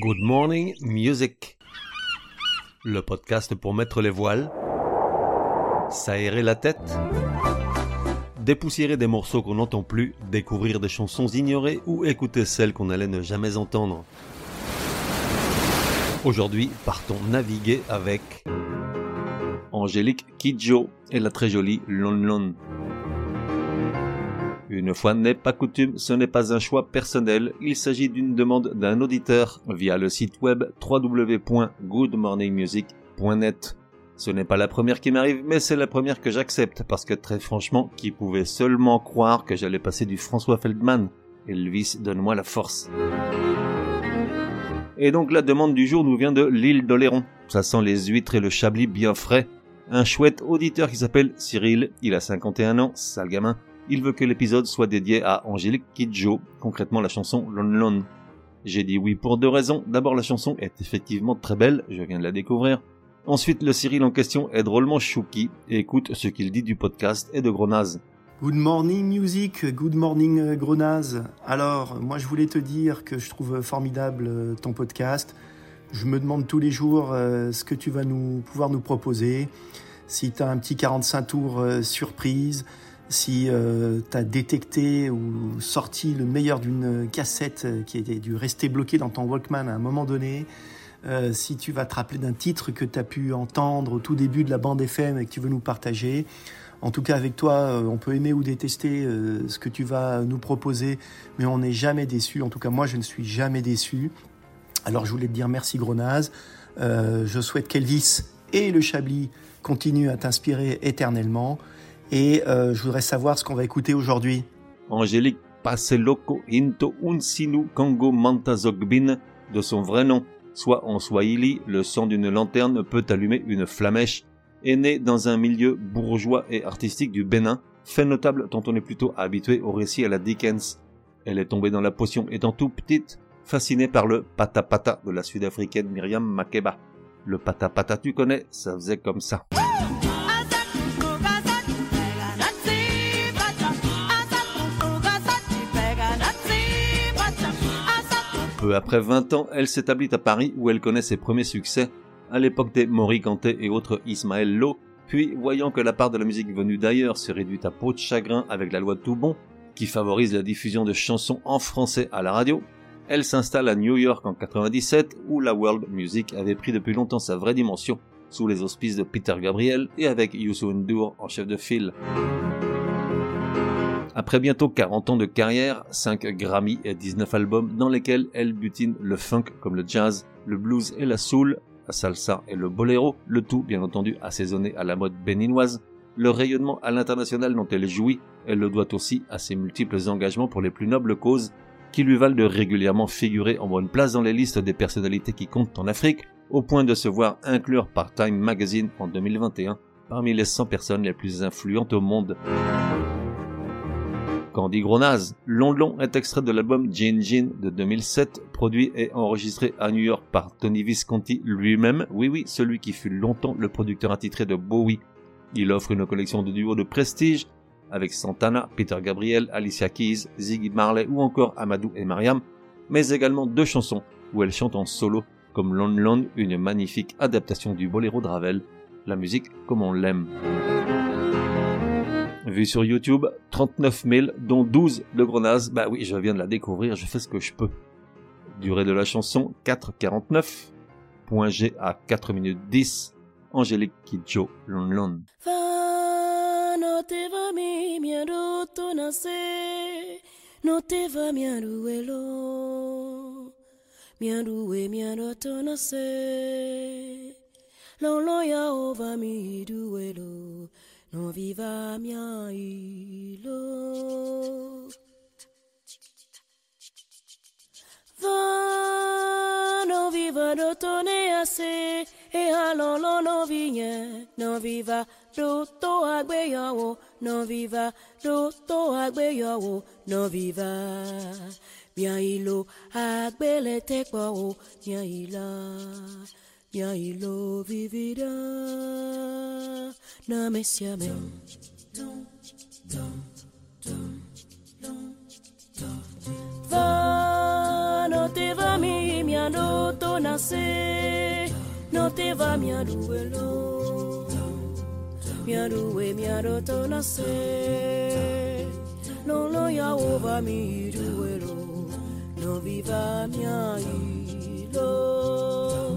Good Morning Music. Le podcast pour mettre les voiles, s'aérer la tête, dépoussiérer des morceaux qu'on n'entend plus, découvrir des chansons ignorées ou écouter celles qu'on allait ne jamais entendre. Aujourd'hui, partons naviguer avec Angélique Kidjo et la très jolie Lon Lon. Une fois n'est pas coutume, ce n'est pas un choix personnel, il s'agit d'une demande d'un auditeur via le site web www.goodmorningmusic.net. Ce n'est pas la première qui m'arrive, mais c'est la première que j'accepte, parce que très franchement, qui pouvait seulement croire que j'allais passer du François Feldman? Elvis, donne-moi la force. Et donc la demande du jour nous vient de l'île d'Oléron. Ça sent les huîtres et le chablis bien frais. Un chouette auditeur qui s'appelle Cyril, il a 51 ans, sale gamin, il veut que l'épisode soit dédié à Angélique Kidjo, concrètement la chanson Lon Lon. J'ai dit oui pour deux raisons. D'abord, la chanson est effectivement très belle, je viens de la découvrir. Ensuite, le Cyril en question est drôlement chouki et écoute ce qu'il dit du podcast et de Gronaz. Good morning music, good morning euh, Gronaz. Alors, moi je voulais te dire que je trouve formidable euh, ton podcast. Je me demande tous les jours euh, ce que tu vas nous pouvoir nous proposer. Si tu as un petit 45 tours surprise, si euh, tu as détecté ou sorti le meilleur d'une cassette qui était dû rester bloqué dans ton Walkman à un moment donné, euh, si tu vas te rappeler d'un titre que tu as pu entendre au tout début de la bande FM et que tu veux nous partager. En tout cas, avec toi, euh, on peut aimer ou détester ce que tu vas nous proposer, mais on n'est jamais déçu. En tout cas, moi, je ne suis jamais déçu. Alors, je voulais te dire merci, Gronaz. je souhaite qu'Elvis et le Chablis continuent à t'inspirer éternellement. Et euh, je voudrais savoir ce qu'on va écouter aujourd'hui. Angélique Paseloko Into Unsinu Kongo Mantazogbin, de son vrai nom, soit en swahili, le son d'une lanterne peut allumer une flamèche, est née dans un milieu bourgeois et artistique du Bénin, fait notable tant on est plutôt habitué au récit à la Dickens. Elle est tombée dans la potion étant tout petite, fascinée par le patapata de la sud-africaine Myriam Makeba. Le patapata tu connais, ça faisait comme ça. Peu. Après 20 ans, elle s'établit à Paris où elle connaît ses premiers succès, à l'époque des Maury Kanté et autres Ismaël Lo, puis voyant que la part de la musique venue d'ailleurs se réduit à peau de chagrin avec la loi de Toubon, qui favorise la diffusion de chansons en français à la radio, elle s'installe à New York en 97 où la world music avait pris depuis longtemps sa vraie dimension, sous les auspices de Peter Gabriel et avec Youssou N'Dour en chef de file. Après bientôt 40 ans de carrière, 5 Grammy et 19 albums dans lesquels elle butine le funk comme le jazz, le blues et la soul, la salsa et le boléro, le tout bien entendu assaisonné à la mode béninoise, le rayonnement à l'international dont elle jouit, elle le doit aussi à ses multiples engagements pour les plus nobles causes qui lui valent de régulièrement figurer en bonne place dans les listes des personnalités qui comptent en Afrique, au point de se voir inclure par Time Magazine en 2021 parmi les 100 personnes les plus influentes au monde. Candy Gronaz. Long Long est extrait de l'album Gin Gin de 2007, produit et enregistré à New York par Tony Visconti lui-même. Oui, oui, celui qui fut longtemps le producteur attitré de Bowie. Il offre une collection de duos de prestige avec Santana, Peter Gabriel, Alicia Keys, Ziggy Marley ou encore Amadou et Mariam, mais également deux chansons où elle chante en solo comme Lon Lon, une magnifique adaptation du boléro de Ravel, la musique comme on l'aime. Vu sur YouTube, 39 000, dont 12 de Grenaz. Bah oui, je viens de la découvrir, je fais ce que je peux. Durée de la chanson, 4,49. Point G à 4 minutes 10. Angélique Kidjo, Lon Lon. No te va mi miaro tonase, no te va miaruelo, miarue miaro tonase, lon lon ya ova mi duelo. Non viva mia ilo. Va, non viva dotone ase, e halolo no vigne, non viva doto agbeyawo, non viva doto agbeyawo, non viva. Mia ilo agbele tekpo, mia ila. Mia ilo vivida na mesiame va no te va mi mi ando te va miaruelo Miarue miaroto na se Non lo ya ova miruelo Non viva mia ilo Va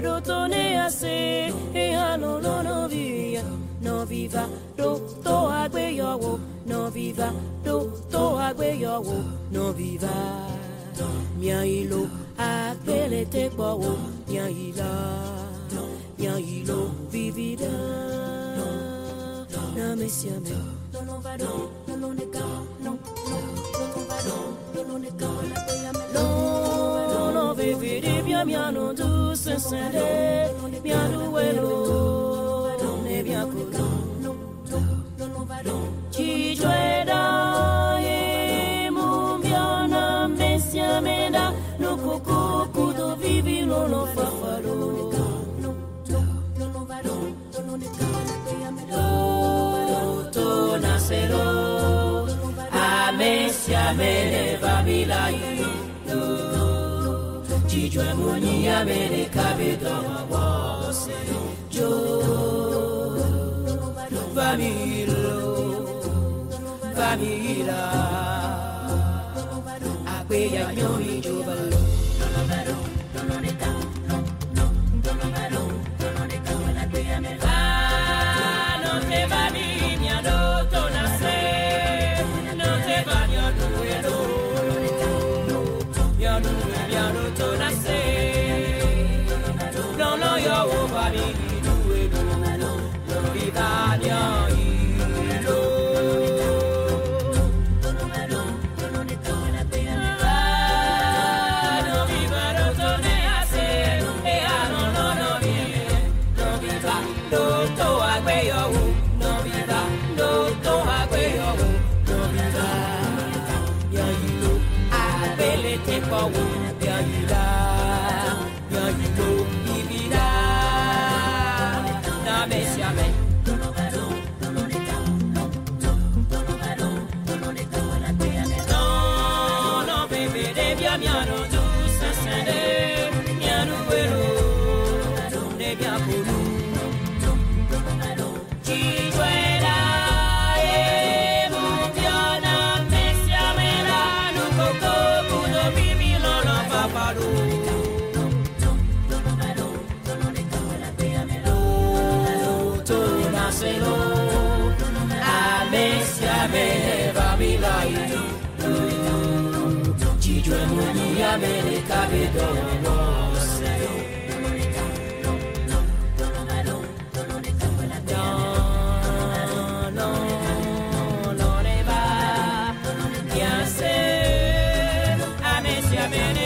no viva rotone a se E a no lo no via No viva roto agwe yo No viva roto agwe yo No viva mia ilo Apele te kwa wo Mia ila Mia ilo vivida Na me siame No no va do No no ne ka No no No va do No no ne ka La pe ya me No no no vividi Mia mia no du se se de Mia du welo Ne mia kulo No no No no va do Chi jwe da Ye mu mia na me siame da No kuku jọ̀ọ́ ẹ̀mú ní amẹ́ríkà bí dọ̀wọ́ wọ́ sí jọ famila, famila àgbéyàjọ́ ìjọba lọ. Na me siamela, va mi lai. Chijwe muni amene kabedo wose No, no, no ne va Bien se Ame si amene va no